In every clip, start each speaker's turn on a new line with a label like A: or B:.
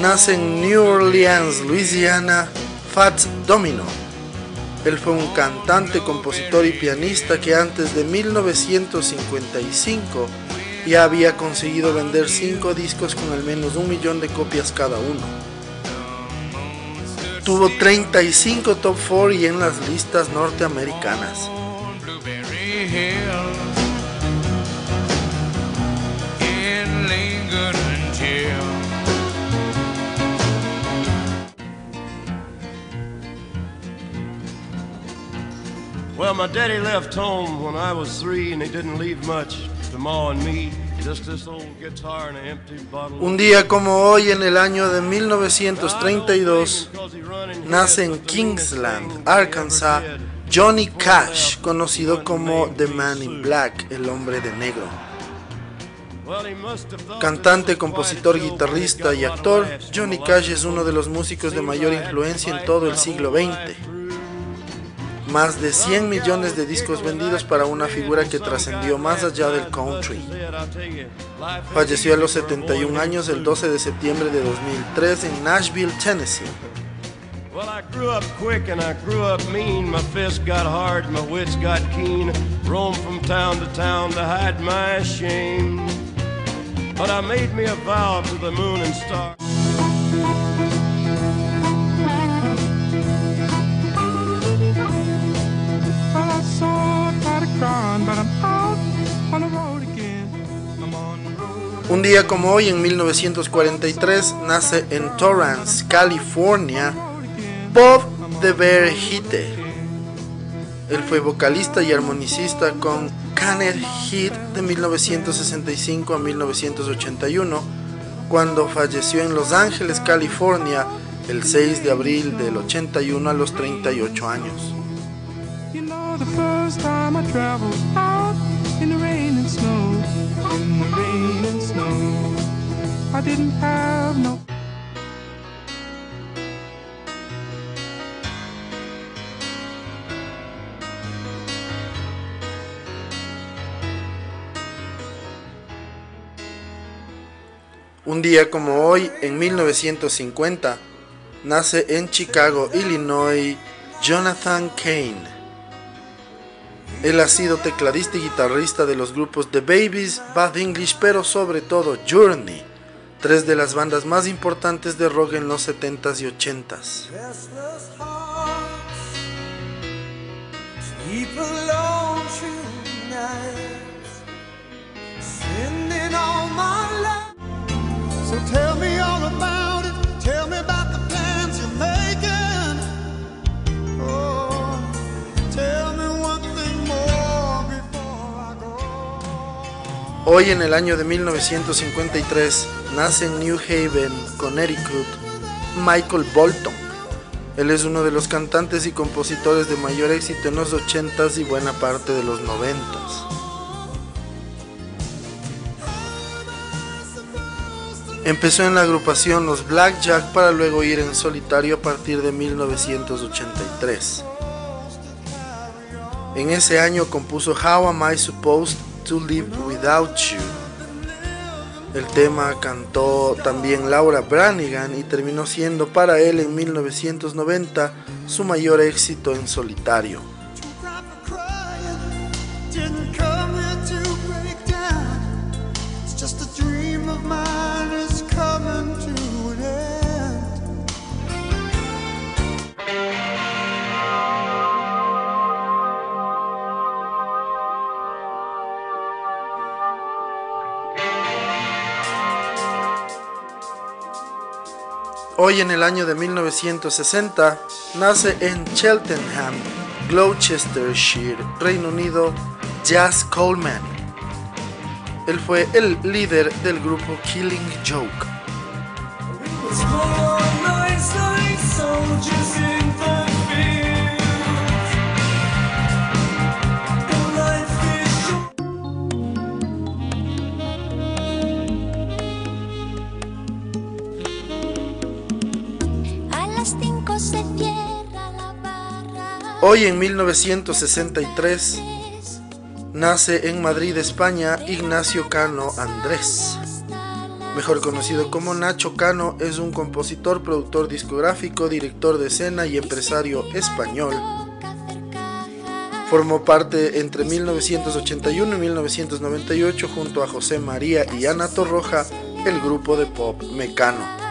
A: nace en New Orleans, Louisiana, Fats Domino. Él fue un cantante, compositor y pianista que antes de 1955 ya había conseguido vender 5 discos con al menos un millón de copias cada uno. Tuvo 35 top 4 y en las listas norteamericanas.
B: Well, my daddy left home when I was three and he didn't leave much to Ma and me. Just this old guitar and an empty bottle.
A: Un día como hoy en el año de 1932 nace en Kingsland, Arkansas, Johnny Cash, conocido como The Man in Black, el hombre de negro. Cantante, compositor, guitarrista y actor, Johnny Cash es uno de los músicos de mayor influencia en todo el siglo XX más de 100 millones de discos vendidos para una figura que trascendió más allá del country. Falleció a los 71 años el 12 de septiembre de 2003 en Nashville, Tennessee. Well, I grew up quick and I grew up mean. My fists got hard, my wits got keen. Roam from town to town to hide my shame. But I made me a vow to the moon and stars. Un día como hoy, en 1943, nace en Torrance, California, Bob de Bear Hitte. Él fue vocalista y armonicista con Canet Heat de 1965 a 1981, cuando falleció en Los Ángeles, California, el 6 de abril del 81 a los 38 años. Un día como hoy, en 1950, nace en Chicago, Illinois, Jonathan Kane. Él ha sido tecladista y guitarrista de los grupos The Babies, Bad English, pero sobre todo Journey, tres de las bandas más importantes de rock en los 70s y 80s. Hoy en el año de 1953 nace en New Haven, Connecticut, Michael Bolton. Él es uno de los cantantes y compositores de mayor éxito en los 80s y buena parte de los 90s. Empezó en la agrupación Los Blackjack para luego ir en solitario a partir de 1983. En ese año compuso How Am I Supposed to Live Without You. El tema cantó también Laura Branigan y terminó siendo para él en 1990 su mayor éxito en solitario. Hoy en el año de 1960 nace en Cheltenham, Gloucestershire, Reino Unido, Jazz Coleman. Él fue el líder del grupo Killing Joke. Hoy en 1963 nace en Madrid, España, Ignacio Cano Andrés. Mejor conocido como Nacho Cano, es un compositor, productor discográfico, director de escena y empresario español. Formó parte entre 1981 y 1998 junto a José María y Ana Torroja el grupo de pop Mecano.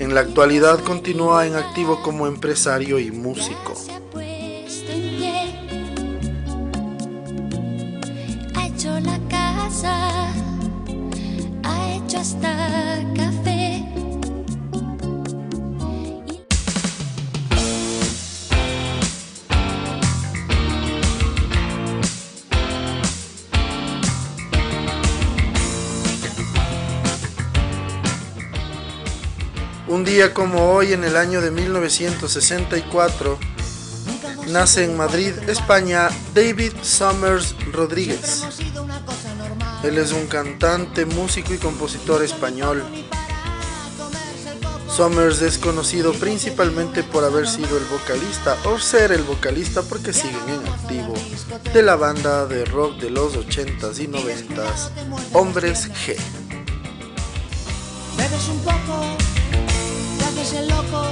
A: En la actualidad continúa en activo como empresario y músico. Un día como hoy, en el año de 1964, nace en Madrid, España, David Summers Rodríguez. Él es un cantante, músico y compositor español. Summers es conocido principalmente por haber sido el vocalista o ser el vocalista porque siguen en activo de la banda de rock de los 80s y 90s, Hombres G. el loco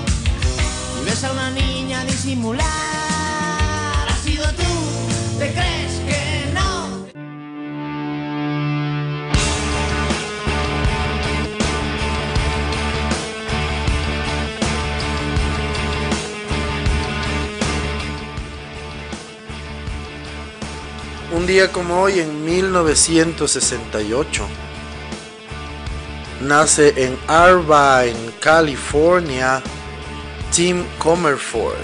A: y ves a una niña disimular. Has sido tú, ¿te crees que no? Un día como hoy en 1968 nace en Irvine, California, Tim Comerford.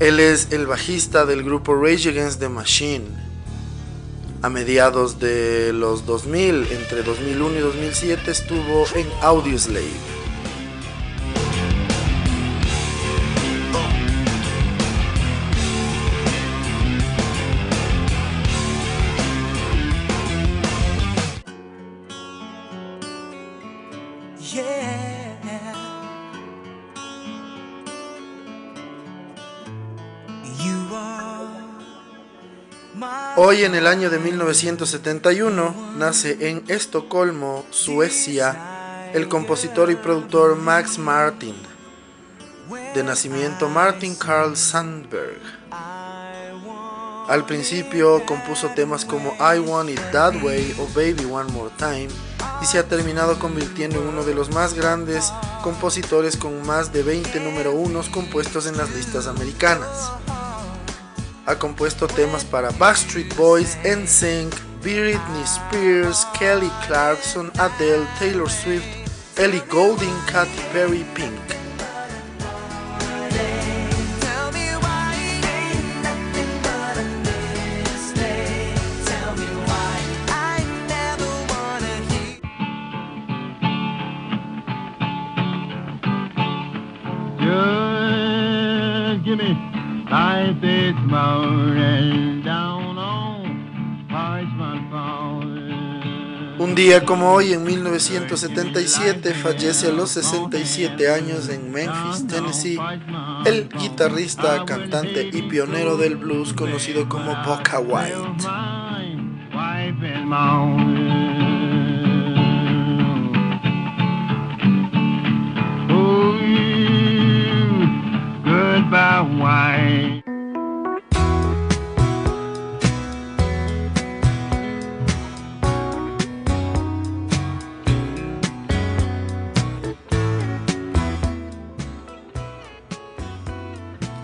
A: Él es el bajista del grupo Rage Against the Machine. A mediados de los 2000, entre 2001 y 2007, estuvo en Audioslave. Hoy en el año de 1971 nace en Estocolmo, Suecia, el compositor y productor Max Martin, de nacimiento Martin Carl Sandberg. Al principio compuso temas como I Want It That Way o Baby One More Time y se ha terminado convirtiendo en uno de los más grandes compositores con más de 20 número unos compuestos en las listas americanas. Ha compuesto temas para Backstreet Boys, NSYNC, Britney Spears, Kelly Clarkson, Adele, Taylor Swift, Ellie Goulding, Katy Perry, Pink. Un día como hoy, en 1977, fallece a los 67 años en Memphis, Tennessee, el guitarrista, cantante y pionero del blues conocido como Boca White.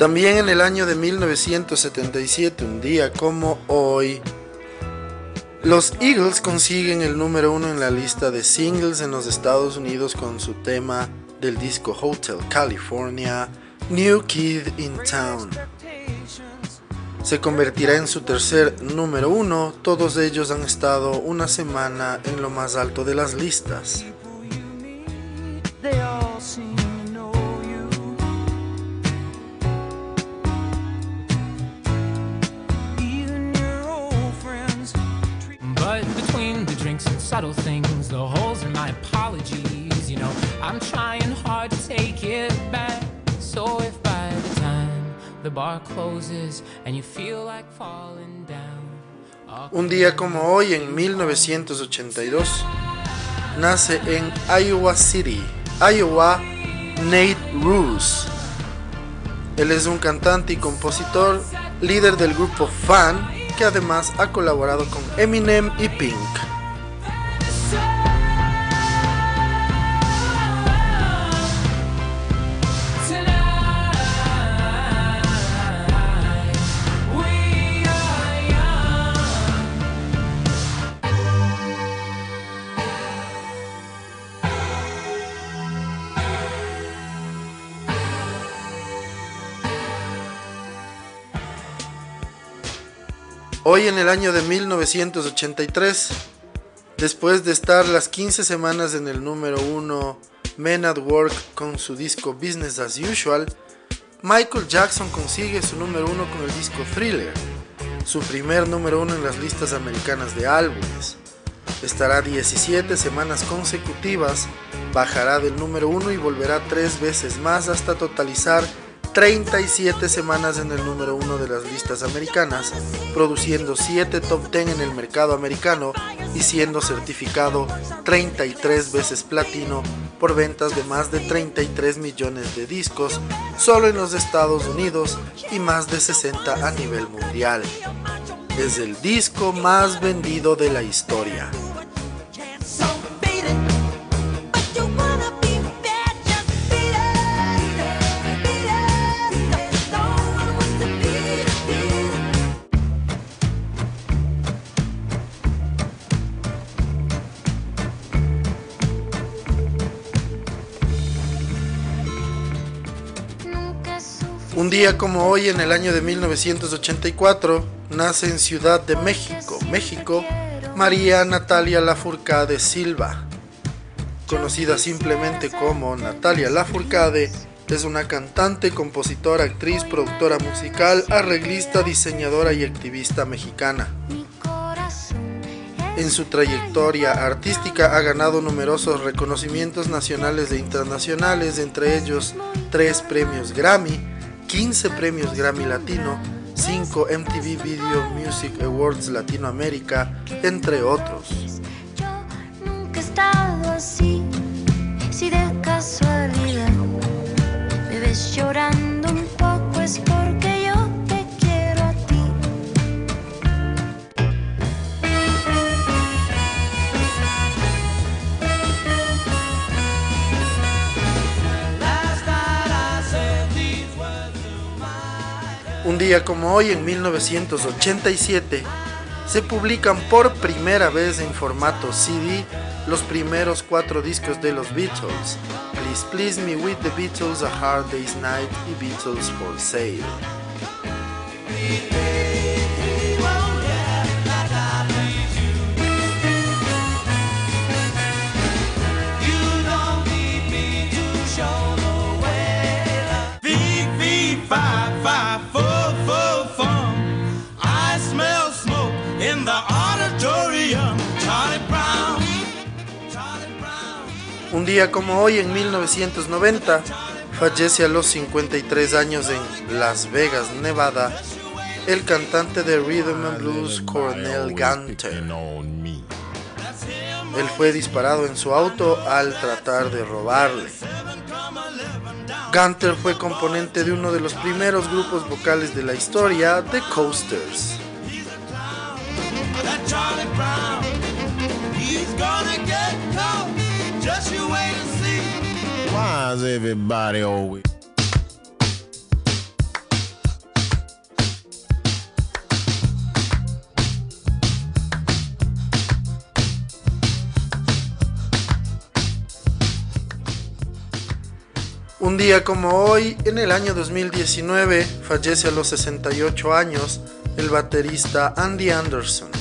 A: También en el año de 1977, un día como hoy, los Eagles consiguen el número uno en la lista de singles en los Estados Unidos con su tema del disco Hotel California, New Kid in Town. Se convertirá en su tercer número uno, todos ellos han estado una semana en lo más alto de las listas.
C: things. The holes are my apologies. You know, I'm trying hard to take it back.
A: So if by the time the bar closes and you feel like falling down. Un día como hoy, en 1982, nace en Iowa City, Iowa, Nate Roos. Él es un cantante y compositor, líder del grupo Fan, que además ha colaborado con Eminem y Pink. Hoy en el año de 1983, después de estar las 15 semanas en el número 1 Men at Work con su disco Business as Usual, Michael Jackson consigue su número 1 con el disco Thriller, su primer número 1 en las listas americanas de álbumes. Estará 17 semanas consecutivas, bajará del número 1 y volverá tres veces más hasta totalizar 37 semanas en el número 1 de las listas americanas, produciendo 7 top 10 en el mercado americano y siendo certificado 33 veces platino por ventas de más de 33 millones de discos solo en los Estados Unidos y más de 60 a nivel mundial. Es el disco más vendido de la historia. Un día como hoy, en el año de 1984, nace en Ciudad de México, México, María Natalia Lafourcade Silva. Conocida simplemente como Natalia Lafourcade, es una cantante, compositora, actriz, productora musical, arreglista, diseñadora y activista mexicana. En su trayectoria artística ha ganado numerosos reconocimientos nacionales e internacionales, entre ellos tres premios Grammy, 15 premios Grammy Latino, 5 MTV Video Music Awards Latinoamérica, entre otros.
D: Yo nunca he estado así,
A: día como hoy, en 1987, se publican por primera vez en formato CD los primeros cuatro discos de los Beatles, Please Please Me With the Beatles, A Hard Day's Night y Beatles for Sale. Un día como hoy, en 1990, fallece a los 53 años en Las Vegas, Nevada, el cantante de Rhythm and Blues Cornell Gunter. Él fue disparado en su auto al tratar de robarle. Gunter fue componente de uno de los primeros grupos vocales de la historia, The Coasters. Un día como hoy, en el año 2019, fallece a los 68 años el baterista Andy Anderson.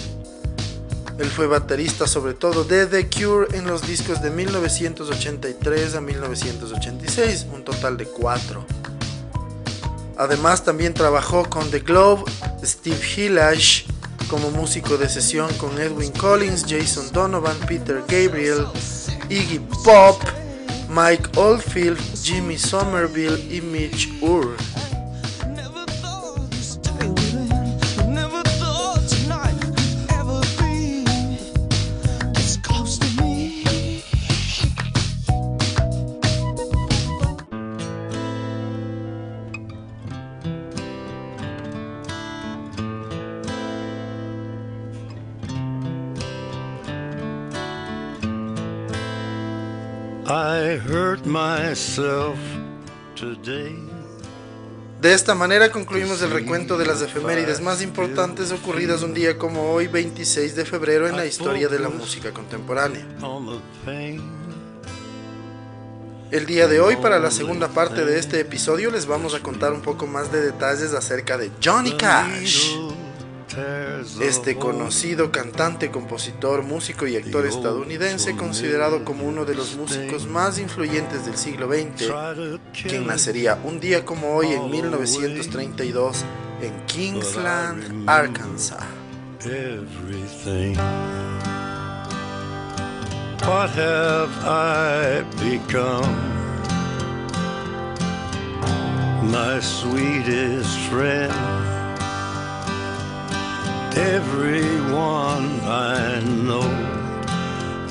A: Él fue baterista sobre todo de The Cure en los discos de 1983 a 1986, un total de cuatro. Además también trabajó con The Globe, Steve Hillash como músico de sesión con Edwin Collins, Jason Donovan, Peter Gabriel, Iggy Pop, Mike Oldfield, Jimmy Somerville y Mitch Ure. De esta manera concluimos el recuento de las efemérides más importantes ocurridas un día como hoy, 26 de febrero, en la historia de la música contemporánea. El día de hoy, para la segunda parte de este episodio, les vamos a contar un poco más de detalles acerca de Johnny Cash. Este conocido cantante, compositor, músico y actor estadounidense, considerado como uno de los músicos más influyentes del siglo XX, quien nacería un día como hoy en 1932 en Kingsland, Arkansas. What have I become? My sweetest friend. Everyone I know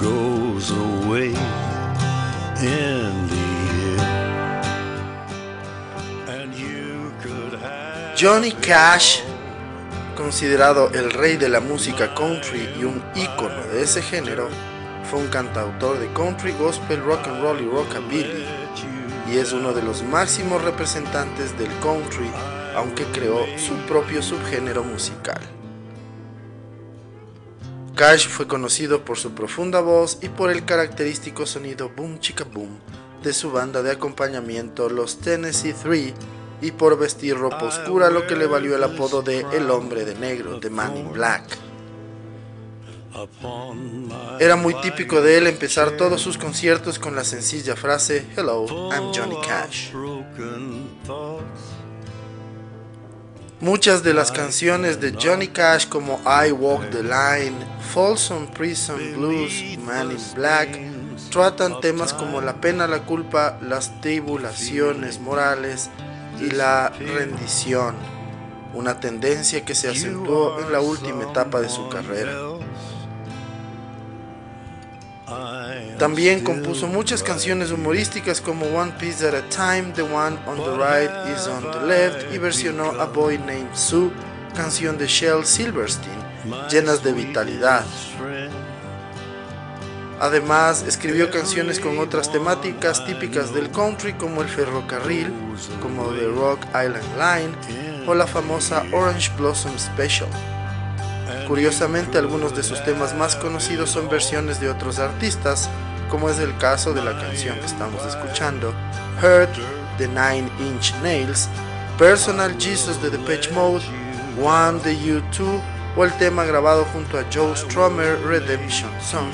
A: goes away in the And you could have Johnny Cash, considerado el rey de la música country y un ícono de ese género, fue un cantautor de country, gospel, rock and roll y rockabilly, y es uno de los máximos representantes del country, aunque creó su propio subgénero musical. Cash fue conocido por su profunda voz y por el característico sonido boom chica boom de su banda de acompañamiento los Tennessee Three y por vestir ropa oscura lo que le valió el apodo de El Hombre de Negro, de Man in Black. Era muy típico de él empezar todos sus conciertos con la sencilla frase Hello, I'm Johnny Cash. Muchas de las canciones de Johnny Cash como I Walk the Line, Folsom Prison Blues, Man in Black, tratan temas como la pena, la culpa, las tribulaciones morales y la rendición, una tendencia que se acentuó en la última etapa de su carrera. También compuso muchas canciones humorísticas como One Piece at a Time, The One on the Right is on the Left y versionó A Boy Named Sue, canción de Shel Silverstein, llenas de vitalidad. Además, escribió canciones con otras temáticas típicas del country como el ferrocarril, como The Rock Island Line o la famosa Orange Blossom Special. Curiosamente, algunos de sus temas más conocidos son versiones de otros artistas, como es el caso de la canción que estamos escuchando, Hurt de Nine Inch Nails, Personal Jesus de Depeche Mode, One de U2 o el tema grabado junto a Joe Strummer Redemption Song,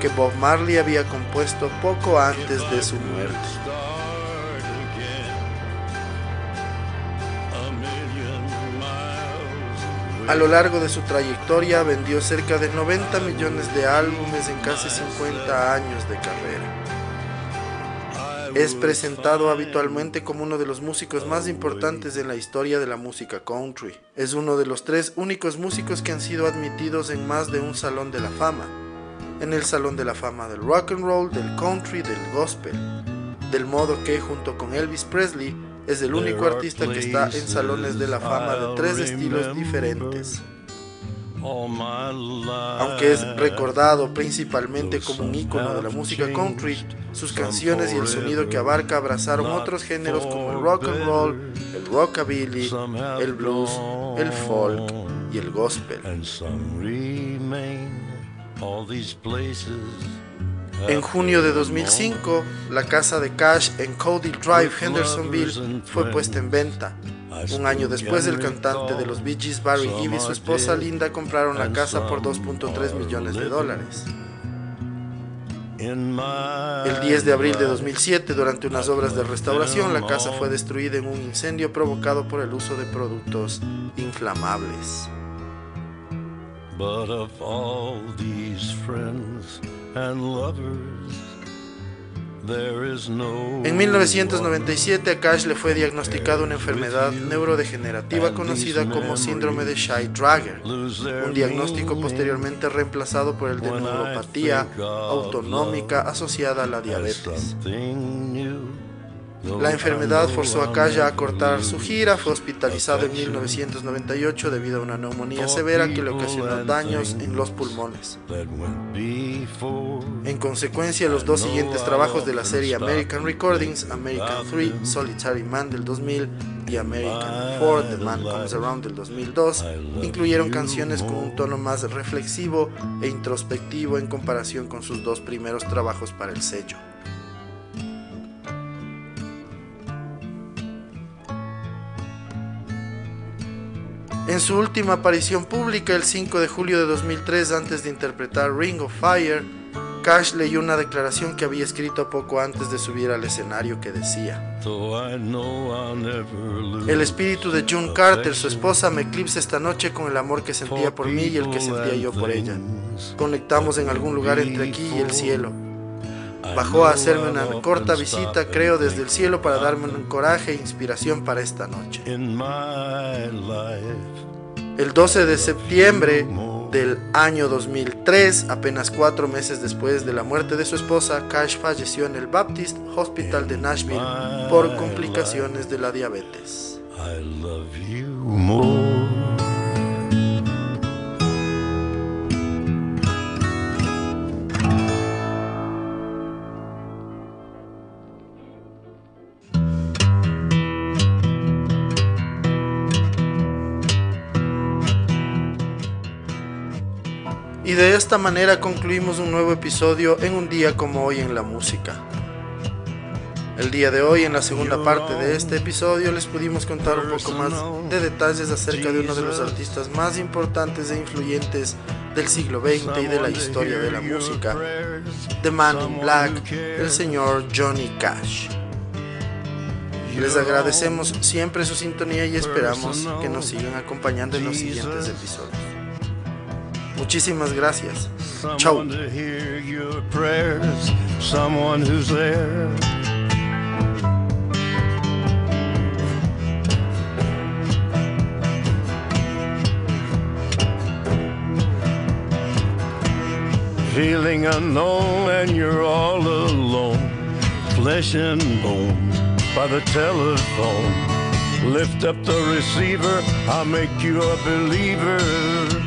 A: que Bob Marley había compuesto poco antes de su muerte. A lo largo de su trayectoria vendió cerca de 90 millones de álbumes en casi 50 años de carrera. Es presentado habitualmente como uno de los músicos más importantes en la historia de la música country. Es uno de los tres únicos músicos que han sido admitidos en más de un salón de la fama. En el Salón de la Fama del Rock and Roll, del Country, del Gospel. Del modo que, junto con Elvis Presley, es el único artista que está en salones de la fama de tres estilos diferentes. Aunque es recordado principalmente como un ícono de la música country, sus canciones y el sonido que abarca abrazaron otros géneros como el rock and roll, el rockabilly, el blues, el folk y el gospel. En junio de 2005, la casa de Cash en Cody Drive, Hendersonville, fue puesta en venta. Un año después, el cantante de los Bee Gees, Barry Gibb, y su esposa Linda compraron la casa por 2.3 millones de dólares. El 10 de abril de 2007, durante unas obras de restauración, la casa fue destruida en un incendio provocado por el uso de productos inflamables. En 1997 a Cash le fue diagnosticada una enfermedad neurodegenerativa conocida como síndrome de Shy-Drager, un diagnóstico posteriormente reemplazado por el de neuropatía autonómica asociada a la diabetes. La enfermedad forzó a Kaya a cortar su gira, fue hospitalizado en 1998 debido a una neumonía severa que le ocasionó daños en los pulmones. En consecuencia, los dos siguientes trabajos de la serie American Recordings, American 3, Solitary Man del 2000 y American 4, The Man Comes Around del 2002, incluyeron canciones con un tono más reflexivo e introspectivo en comparación con sus dos primeros trabajos para el sello. En su última aparición pública el 5 de julio de 2003, antes de interpretar Ring of Fire, Cash leyó una declaración que había escrito poco antes de subir al escenario que decía, El espíritu de June Carter, su esposa, me eclipsa esta noche con el amor que sentía por mí y el que sentía yo por ella. Conectamos en algún lugar entre aquí y el cielo. Bajó a hacerme una corta visita, creo, desde el cielo para darme un coraje e inspiración para esta noche. El 12 de septiembre del año 2003, apenas cuatro meses después de la muerte de su esposa, Cash falleció en el Baptist Hospital de Nashville por complicaciones de la diabetes. Esta manera concluimos un nuevo episodio en un día como hoy en la música. El día de hoy, en la segunda parte de este episodio, les pudimos contar un poco más de detalles acerca de uno de los artistas más importantes e influyentes del siglo XX y de la historia de la música, The Man in Black, el señor Johnny Cash. Les agradecemos siempre su sintonía y esperamos que nos sigan acompañando en los siguientes episodios. Muchísimas gracias. Chao.
B: Feeling unknown and you're all alone, flesh and bone by the telephone. Lift up the receiver, I'll make you a believer.